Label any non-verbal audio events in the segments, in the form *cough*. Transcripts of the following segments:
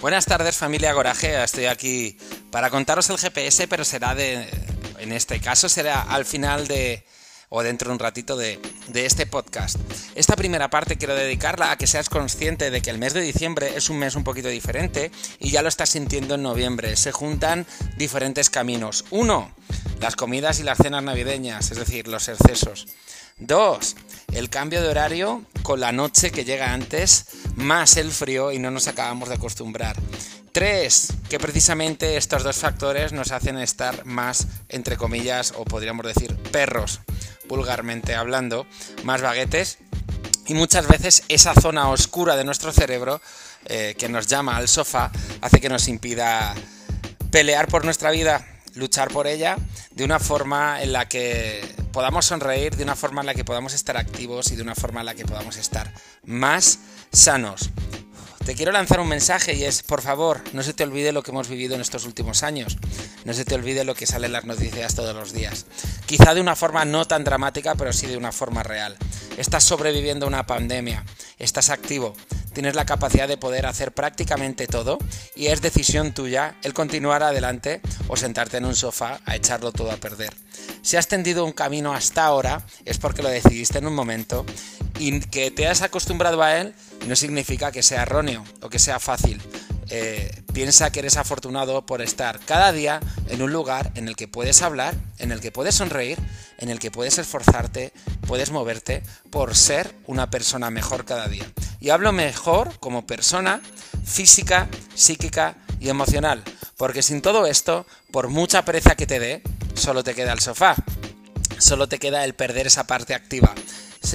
Buenas tardes familia Goraje, estoy aquí para contaros el GPS, pero será de, en este caso será al final de, o dentro de un ratito de, de, este podcast. Esta primera parte quiero dedicarla a que seas consciente de que el mes de diciembre es un mes un poquito diferente y ya lo estás sintiendo en noviembre. Se juntan diferentes caminos. Uno, las comidas y las cenas navideñas, es decir, los excesos. Dos, el cambio de horario con la noche que llega antes, más el frío y no nos acabamos de acostumbrar. Tres, que precisamente estos dos factores nos hacen estar más, entre comillas, o podríamos decir, perros, vulgarmente hablando, más baguetes. Y muchas veces esa zona oscura de nuestro cerebro, eh, que nos llama al sofá, hace que nos impida pelear por nuestra vida, luchar por ella, de una forma en la que podamos sonreír, de una forma en la que podamos estar activos y de una forma en la que podamos estar más sanos. Te quiero lanzar un mensaje y es, por favor, no se te olvide lo que hemos vivido en estos últimos años. No se te olvide lo que sale en las noticias todos los días. Quizá de una forma no tan dramática, pero sí de una forma real. Estás sobreviviendo a una pandemia, estás activo, tienes la capacidad de poder hacer prácticamente todo y es decisión tuya el continuar adelante o sentarte en un sofá a echarlo todo a perder. Si has tendido un camino hasta ahora es porque lo decidiste en un momento y que te has acostumbrado a él no significa que sea erróneo o que sea fácil. Eh, piensa que eres afortunado por estar cada día en un lugar en el que puedes hablar, en el que puedes sonreír, en el que puedes esforzarte, puedes moverte por ser una persona mejor cada día. Y hablo mejor como persona física, psíquica y emocional, porque sin todo esto, por mucha pereza que te dé, solo te queda el sofá, solo te queda el perder esa parte activa.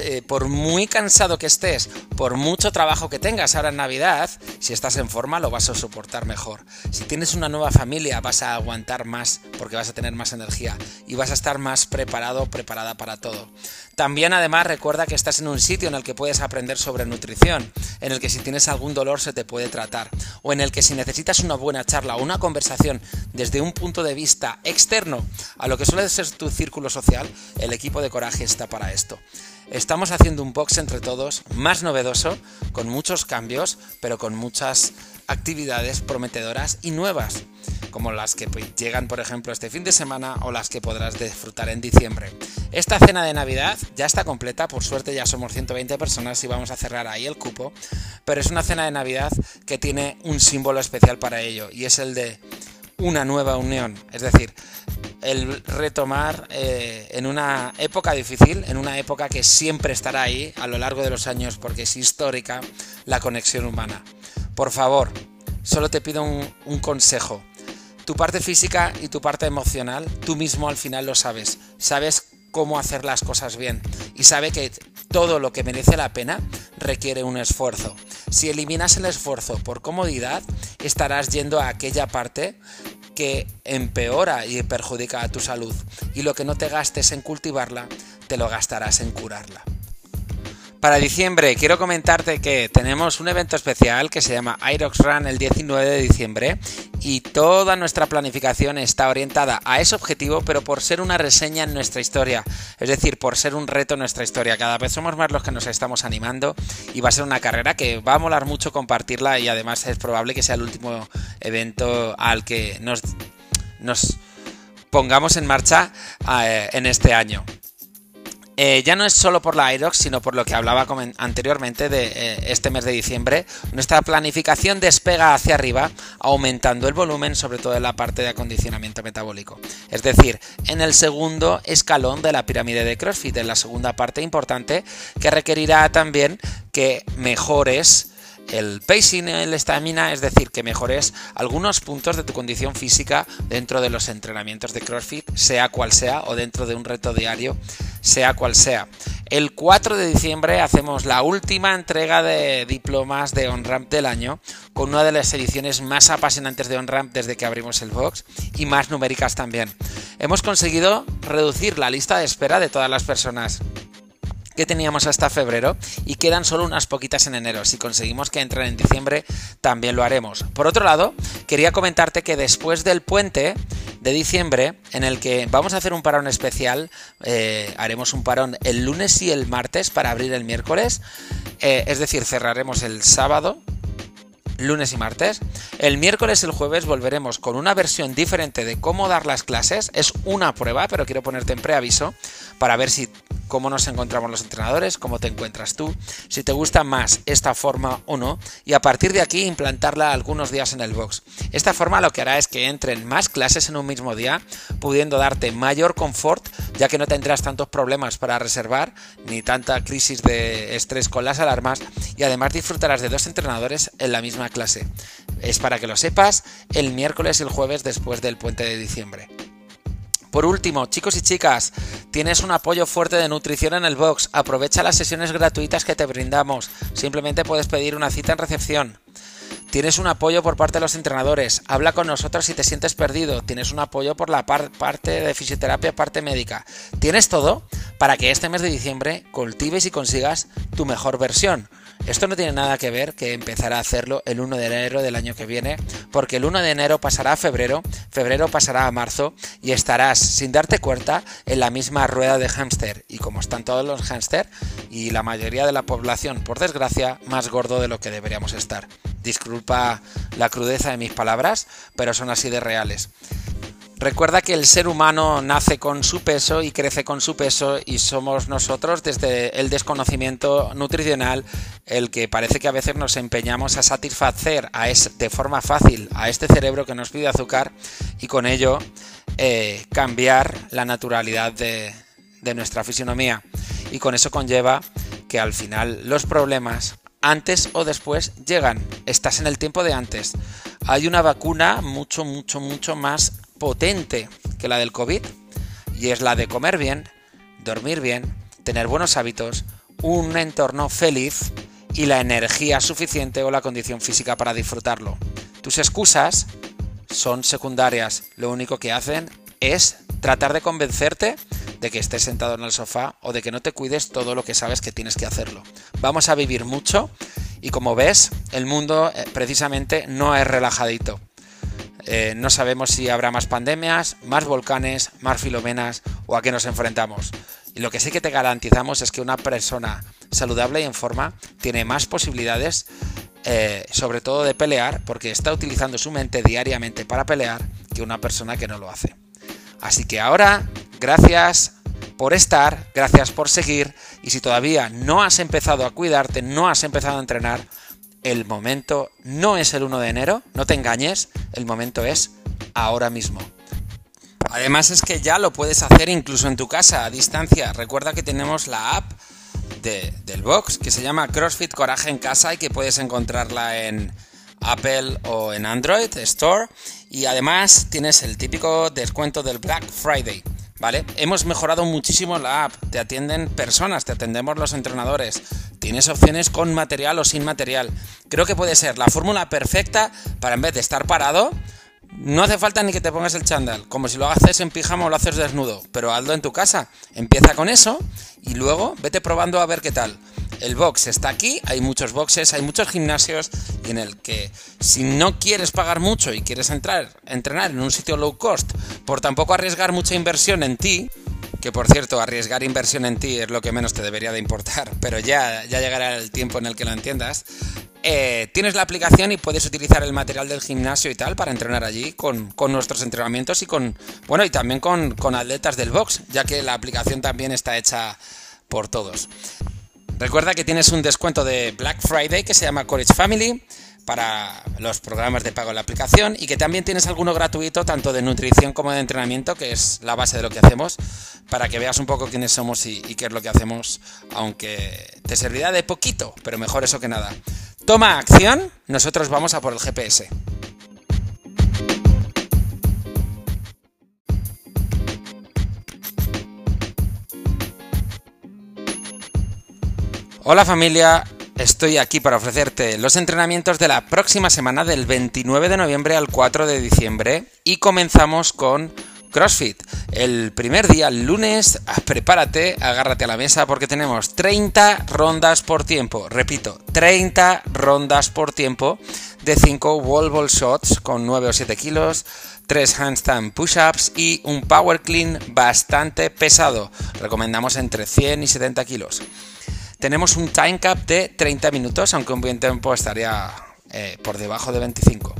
Eh, por muy cansado que estés, por mucho trabajo que tengas ahora en Navidad, si estás en forma lo vas a soportar mejor. Si tienes una nueva familia vas a aguantar más porque vas a tener más energía y vas a estar más preparado, preparada para todo. También además recuerda que estás en un sitio en el que puedes aprender sobre nutrición, en el que si tienes algún dolor se te puede tratar, o en el que si necesitas una buena charla o una conversación desde un punto de vista externo a lo que suele ser tu círculo social, el equipo de coraje está para esto. Estamos haciendo un box entre todos más novedoso, con muchos cambios, pero con muchas actividades prometedoras y nuevas, como las que pues, llegan, por ejemplo, este fin de semana o las que podrás disfrutar en diciembre. Esta cena de Navidad ya está completa, por suerte ya somos 120 personas y vamos a cerrar ahí el cupo, pero es una cena de Navidad que tiene un símbolo especial para ello y es el de una nueva unión, es decir, el retomar eh, en una época difícil, en una época que siempre estará ahí a lo largo de los años porque es histórica la conexión humana. Por favor, solo te pido un, un consejo. Tu parte física y tu parte emocional, tú mismo al final lo sabes. Sabes cómo hacer las cosas bien y sabe que todo lo que merece la pena requiere un esfuerzo. Si eliminas el esfuerzo por comodidad, estarás yendo a aquella parte que empeora y perjudica a tu salud. Y lo que no te gastes en cultivarla, te lo gastarás en curarla. Para diciembre quiero comentarte que tenemos un evento especial que se llama Irox Run el 19 de diciembre y toda nuestra planificación está orientada a ese objetivo, pero por ser una reseña en nuestra historia, es decir, por ser un reto en nuestra historia. Cada vez somos más los que nos estamos animando y va a ser una carrera que va a molar mucho compartirla y además es probable que sea el último evento al que nos, pongamos en marcha eh, en este año. Eh, ya no es solo por la Irox, sino por lo que hablaba anteriormente de eh, este mes de diciembre. Nuestra planificación despega hacia arriba, aumentando el volumen, sobre todo en la parte de acondicionamiento metabólico. Es decir, en el segundo escalón de la pirámide de CrossFit, en la segunda parte importante, que requerirá también que mejores el pacing, el estamina, es decir, que mejores algunos puntos de tu condición física dentro de los entrenamientos de CrossFit, sea cual sea, o dentro de un reto diario, sea cual sea. El 4 de diciembre hacemos la última entrega de diplomas de OnRamp del año, con una de las ediciones más apasionantes de OnRamp desde que abrimos el box y más numéricas también. Hemos conseguido reducir la lista de espera de todas las personas que teníamos hasta febrero y quedan solo unas poquitas en enero. Si conseguimos que entren en diciembre, también lo haremos. Por otro lado, quería comentarte que después del puente de diciembre, en el que vamos a hacer un parón especial, eh, haremos un parón el lunes y el martes para abrir el miércoles, eh, es decir, cerraremos el sábado lunes y martes. El miércoles y el jueves volveremos con una versión diferente de cómo dar las clases. Es una prueba, pero quiero ponerte en preaviso para ver si cómo nos encontramos los entrenadores, cómo te encuentras tú, si te gusta más esta forma o no, y a partir de aquí implantarla algunos días en el box. Esta forma lo que hará es que entren más clases en un mismo día, pudiendo darte mayor confort, ya que no tendrás tantos problemas para reservar, ni tanta crisis de estrés con las alarmas, y además disfrutarás de dos entrenadores en la misma clase. Es para que lo sepas el miércoles y el jueves después del puente de diciembre. Por último, chicos y chicas, tienes un apoyo fuerte de nutrición en el box. Aprovecha las sesiones gratuitas que te brindamos. Simplemente puedes pedir una cita en recepción. Tienes un apoyo por parte de los entrenadores. Habla con nosotros si te sientes perdido. Tienes un apoyo por la parte de fisioterapia, parte médica. Tienes todo para que este mes de diciembre cultives y consigas tu mejor versión. Esto no tiene nada que ver que empezará a hacerlo el 1 de enero del año que viene, porque el 1 de enero pasará a febrero, febrero pasará a marzo y estarás sin darte cuenta en la misma rueda de hámster. Y como están todos los hámster y la mayoría de la población, por desgracia, más gordo de lo que deberíamos estar. Disculpa la crudeza de mis palabras, pero son así de reales. Recuerda que el ser humano nace con su peso y crece con su peso y somos nosotros desde el desconocimiento nutricional el que parece que a veces nos empeñamos a satisfacer a de forma fácil a este cerebro que nos pide azúcar y con ello eh, cambiar la naturalidad de, de nuestra fisionomía. Y con eso conlleva que al final los problemas antes o después llegan. Estás en el tiempo de antes. Hay una vacuna mucho, mucho, mucho más potente que la del COVID y es la de comer bien, dormir bien, tener buenos hábitos, un entorno feliz y la energía suficiente o la condición física para disfrutarlo. Tus excusas son secundarias, lo único que hacen es tratar de convencerte de que estés sentado en el sofá o de que no te cuides todo lo que sabes que tienes que hacerlo. Vamos a vivir mucho y como ves, el mundo eh, precisamente no es relajadito. Eh, no sabemos si habrá más pandemias, más volcanes, más filomenas o a qué nos enfrentamos. Y lo que sí que te garantizamos es que una persona saludable y en forma tiene más posibilidades, eh, sobre todo de pelear, porque está utilizando su mente diariamente para pelear, que una persona que no lo hace. Así que ahora, gracias por estar, gracias por seguir, y si todavía no has empezado a cuidarte, no has empezado a entrenar, el momento no es el 1 de enero, no te engañes, el momento es ahora mismo. Además es que ya lo puedes hacer incluso en tu casa, a distancia. Recuerda que tenemos la app del box que se llama CrossFit Coraje en casa y que puedes encontrarla en Apple o en Android Store. Y además tienes el típico descuento del Black Friday. ¿Vale? Hemos mejorado muchísimo la app, te atienden personas, te atendemos los entrenadores, tienes opciones con material o sin material. Creo que puede ser la fórmula perfecta para en vez de estar parado, no hace falta ni que te pongas el chándal, como si lo haces en pijama o lo haces desnudo, pero hazlo en tu casa. Empieza con eso y luego vete probando a ver qué tal. El box está aquí, hay muchos boxes, hay muchos gimnasios y en el que si no quieres pagar mucho y quieres entrar, entrenar en un sitio low cost, por tampoco arriesgar mucha inversión en ti, que por cierto, arriesgar inversión en ti es lo que menos te debería de importar, *laughs* pero ya, ya llegará el tiempo en el que lo entiendas. Eh, tienes la aplicación y puedes utilizar el material del gimnasio y tal para entrenar allí con, nuestros entrenamientos y con, bueno, y también con, atletas del box, ya que la aplicación también está hecha por todos. Recuerda que tienes un descuento de Black Friday que se llama Courage Family para los programas de pago en la aplicación y que también tienes alguno gratuito tanto de nutrición como de entrenamiento, que es la base de lo que hacemos, para que veas un poco quiénes somos y qué es lo que hacemos, aunque te servirá de poquito, pero mejor eso que nada. Toma acción, nosotros vamos a por el GPS. Hola familia, estoy aquí para ofrecerte los entrenamientos de la próxima semana del 29 de noviembre al 4 de diciembre y comenzamos con CrossFit. El primer día, el lunes, ah, prepárate, agárrate a la mesa porque tenemos 30 rondas por tiempo. Repito, 30 rondas por tiempo de 5 wall ball shots con 9 o 7 kilos, 3 handstand push-ups y un power clean bastante pesado. Recomendamos entre 100 y 70 kilos. Tenemos un time cap de 30 minutos, aunque un buen tiempo estaría eh, por debajo de 25.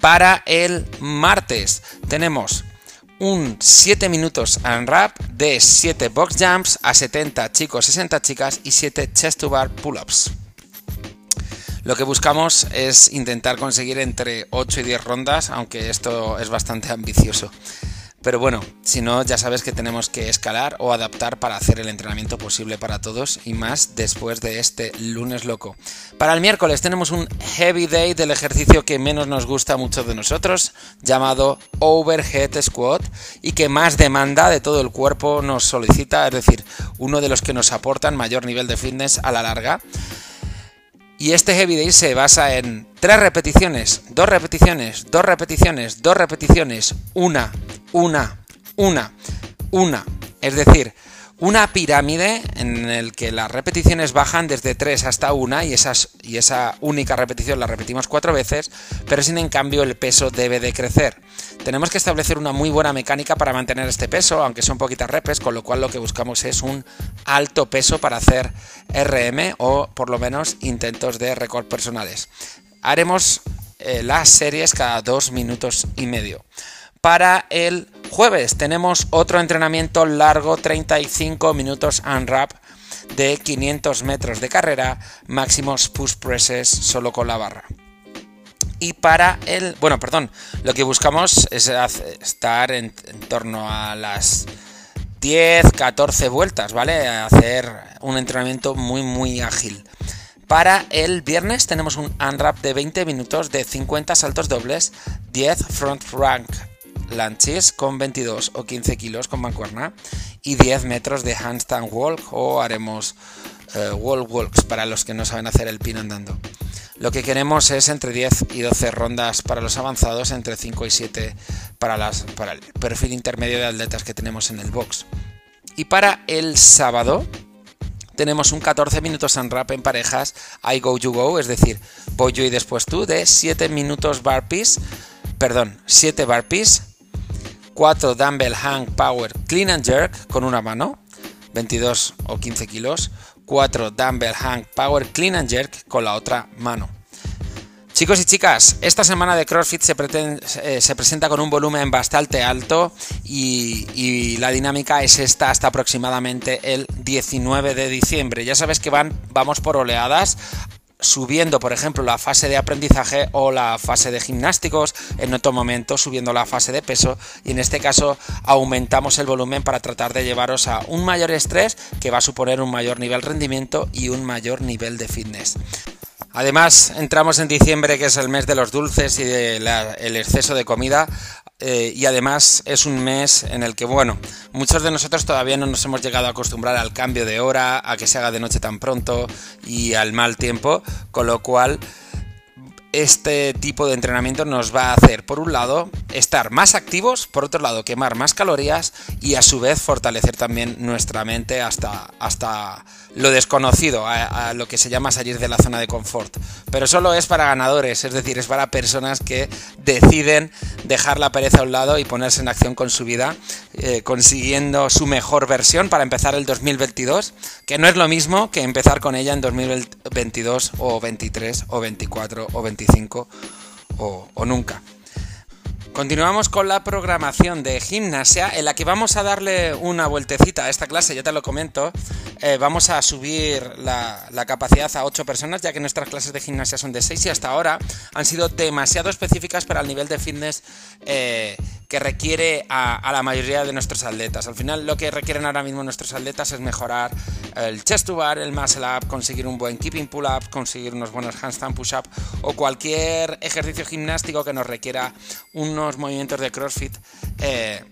Para el martes tenemos un 7 minutos unwrap de 7 box jumps a 70 chicos, 60 chicas y 7 chest to bar pull-ups. Lo que buscamos es intentar conseguir entre 8 y 10 rondas, aunque esto es bastante ambicioso. Pero bueno, si no, ya sabes que tenemos que escalar o adaptar para hacer el entrenamiento posible para todos y más después de este lunes loco. Para el miércoles tenemos un heavy day del ejercicio que menos nos gusta a muchos de nosotros, llamado overhead squat y que más demanda de todo el cuerpo nos solicita, es decir, uno de los que nos aportan mayor nivel de fitness a la larga. Y este heavy day se basa en tres repeticiones, dos repeticiones, dos repeticiones, dos repeticiones, una, una, una, una. Es decir, una pirámide en el que las repeticiones bajan desde 3 hasta 1 y, esas, y esa única repetición la repetimos cuatro veces, pero sin en cambio el peso debe de crecer. Tenemos que establecer una muy buena mecánica para mantener este peso, aunque son poquitas repes, con lo cual lo que buscamos es un alto peso para hacer RM o por lo menos intentos de récord personales. Haremos eh, las series cada dos minutos y medio. Para el jueves tenemos otro entrenamiento largo, 35 minutos unwrap de 500 metros de carrera, máximos push presses solo con la barra. Y para el, bueno, perdón, lo que buscamos es estar en, torno a las 10, 14 vueltas, ¿vale? Hacer un entrenamiento muy, muy ágil. Para el viernes tenemos un unwrap de 20 minutos de 50 saltos dobles, 10 front rank lunches con 22 o 15 kilos con mancuerna y 10 metros de handstand walk o haremos eh, wall walks para los que no saben hacer el pin andando. Lo que queremos es entre 10 y 12 rondas para los avanzados, entre 5 y 7 para, las, para el perfil intermedio de atletas que tenemos en el box. Y para el sábado tenemos un 14 minutos en rap en parejas I go you go, es decir, voy yo y después tú, de 7 minutos burpees, perdón, 7 burpees 4 dumbbell hang power clean and jerk con una mano, 22 o 15 kilos, 4 dumbbell hang power clean and jerk con la otra mano. Chicos y chicas, esta semana de CrossFit se, eh, se presenta con un volumen bastante alto y, y, la dinámica es esta hasta aproximadamente el 19 de diciembre. Ya sabes que van, vamos por oleadas subiendo, por ejemplo, la fase de aprendizaje o la fase de gimnásticos, en otro momento subiendo la fase de peso y en este caso aumentamos el volumen para tratar de llevaros a un mayor estrés que va a suponer un mayor nivel de rendimiento y un mayor nivel de fitness. Además, entramos en diciembre, que es el mes de los dulces y del exceso de comida, eh, y además es un mes en el que, bueno, muchos de nosotros todavía no nos hemos llegado a acostumbrar al cambio de hora, a que se haga de noche tan pronto y al mal tiempo, con lo cual este tipo de entrenamiento nos va a hacer, por un lado, estar más activos, por otro lado, quemar más calorías y a su vez fortalecer también nuestra mente hasta, hasta lo desconocido, a, lo que se llama salir de la zona de confort. Pero solo es para ganadores, es decir, es para personas que deciden dejar la pereza a un lado y ponerse en acción con su vida, eh, consiguiendo su mejor versión para empezar el 2022, que no es lo mismo que empezar con ella en 2022 o 23 o 24 o 25 o, nunca. Continuamos con la programación de gimnasia en la que vamos a darle una vueltecita a esta clase, ya te lo comento. Eh, vamos a subir la, capacidad a 8 personas ya que nuestras clases de gimnasia son de 6 y hasta ahora han sido demasiado específicas para el nivel de fitness eh, que requiere a, la mayoría de nuestros atletas. Al final lo que requieren ahora mismo nuestros atletas es mejorar el chest to bar, el muscle up, conseguir un buen keeping pull up, conseguir unos buenos handstand push up o cualquier ejercicio gimnástico que nos requiera unos movimientos de CrossFit. Eh,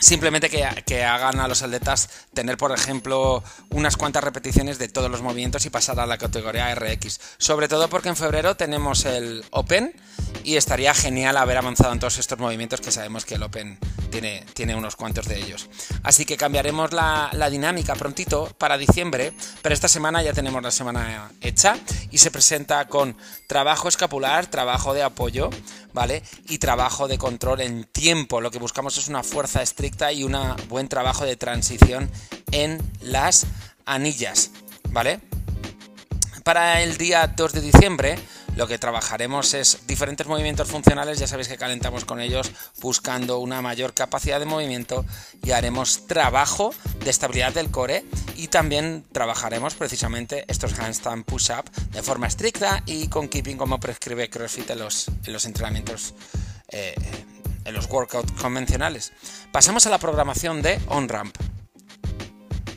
Simplemente que, hagan a los atletas tener, por ejemplo, unas cuantas repeticiones de todos los movimientos y pasar a la categoría RX. Sobre todo porque en febrero tenemos el Open y estaría genial haber avanzado en todos estos movimientos que sabemos que el Open tiene, tiene unos cuantos de ellos. Así que cambiaremos la, la dinámica prontito para diciembre, pero esta semana ya tenemos la semana hecha y se presenta con trabajo escapular, trabajo de apoyo, ¿vale? Y trabajo de control en tiempo. Lo que buscamos es una fuerza estricta y un buen trabajo de transición en las anillas, ¿vale? Para el día 2 de diciembre lo que trabajaremos es diferentes movimientos funcionales, ya sabéis que calentamos con ellos buscando una mayor capacidad de movimiento y haremos trabajo de estabilidad del core y también trabajaremos precisamente estos handstand push-up de forma estricta y con keeping como prescribe CrossFit en los, en los entrenamientos. Eh, en los workouts convencionales. Pasamos a la programación de on-ramp.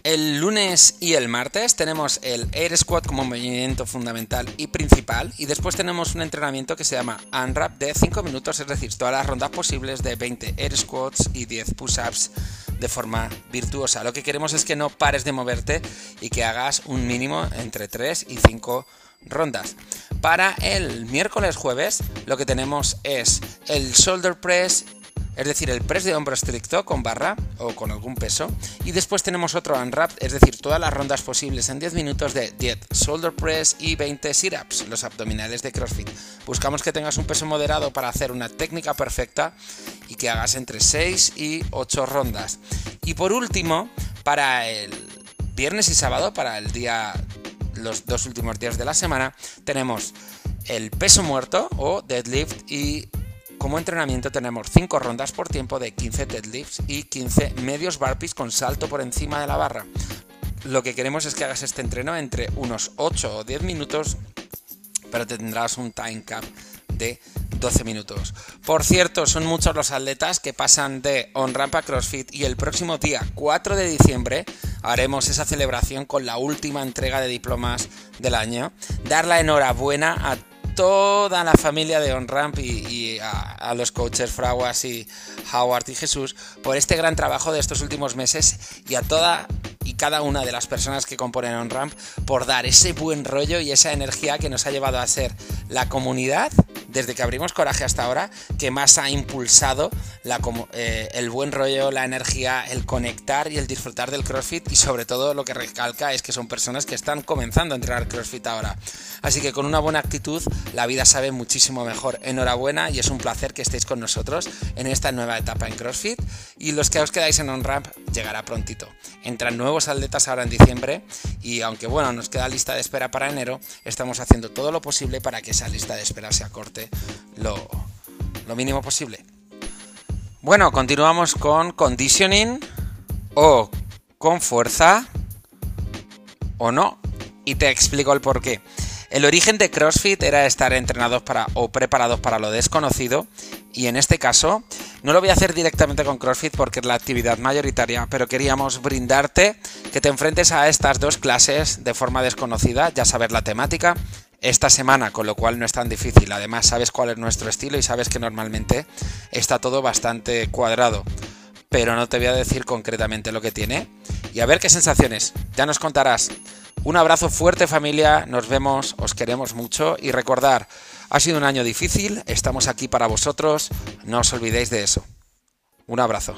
El lunes y el martes tenemos el Air Squat como movimiento fundamental y principal y después tenemos un entrenamiento que se llama Unwrap de 5 minutos, es decir, todas las rondas posibles de 20 Air Squats y 10 push-ups de forma virtuosa. Lo que queremos es que no pares de moverte y que hagas un mínimo entre 3 y 5 rondas. Para el miércoles jueves lo que tenemos es el shoulder press es decir, el press de hombro estricto con barra o con algún peso. Y después tenemos otro unwrap, es decir, todas las rondas posibles en 10 minutos de 10 shoulder press y 20 sit-ups, los abdominales de CrossFit. Buscamos que tengas un peso moderado para hacer una técnica perfecta y que hagas entre 6 y 8 rondas. Y por último, para el viernes y sábado, para el día los dos últimos días de la semana, tenemos el peso muerto o deadlift y como entrenamiento tenemos 5 rondas por tiempo de 15 deadlifts y 15 medios burpees con salto por encima de la barra. Lo que queremos es que hagas este entreno entre unos 8 o 10 minutos, pero tendrás un time cap de 12 minutos. Por cierto, son muchos los atletas que pasan de on rampa CrossFit y el próximo día 4 de diciembre haremos esa celebración con la última entrega de diplomas del año. Dar la enhorabuena a toda la familia de OnRamp y, y a, los coaches Fraguas y Howard y Jesús por este gran trabajo de estos últimos meses y a toda y cada una de las personas que componen OnRamp por dar ese buen rollo y esa energía que nos ha llevado a ser la comunidad desde que abrimos Coraje hasta ahora, que más ha impulsado eh, el buen rollo, la energía, el conectar y el disfrutar del CrossFit y sobre todo lo que recalca es que son personas que están comenzando a entrenar CrossFit ahora. Así que con una buena actitud la vida sabe muchísimo mejor. Enhorabuena y es un placer que estéis con nosotros en esta nueva etapa en CrossFit y los que os quedáis en OnRamp llegará prontito. Entran nuevos atletas ahora en diciembre y aunque bueno, nos queda lista de espera para enero, estamos haciendo todo lo posible para que esa lista de espera se acorte lo, lo mínimo posible. Bueno, continuamos con conditioning o con fuerza o no. Y te explico el porqué. El origen de CrossFit era estar entrenados para o preparados para lo desconocido y en este caso no lo voy a hacer directamente con CrossFit porque es la actividad mayoritaria, pero queríamos brindarte que te enfrentes a estas dos clases de forma desconocida, ya saber la temática esta semana, con lo cual no es tan difícil. Además, sabes cuál es nuestro estilo y sabes que normalmente está todo bastante cuadrado. Pero no te voy a decir concretamente lo que tiene. Y a ver qué sensaciones. Ya nos contarás. Un abrazo fuerte familia, nos vemos, os queremos mucho. Y recordar, ha sido un año difícil, estamos aquí para vosotros, no os olvidéis de eso. Un abrazo.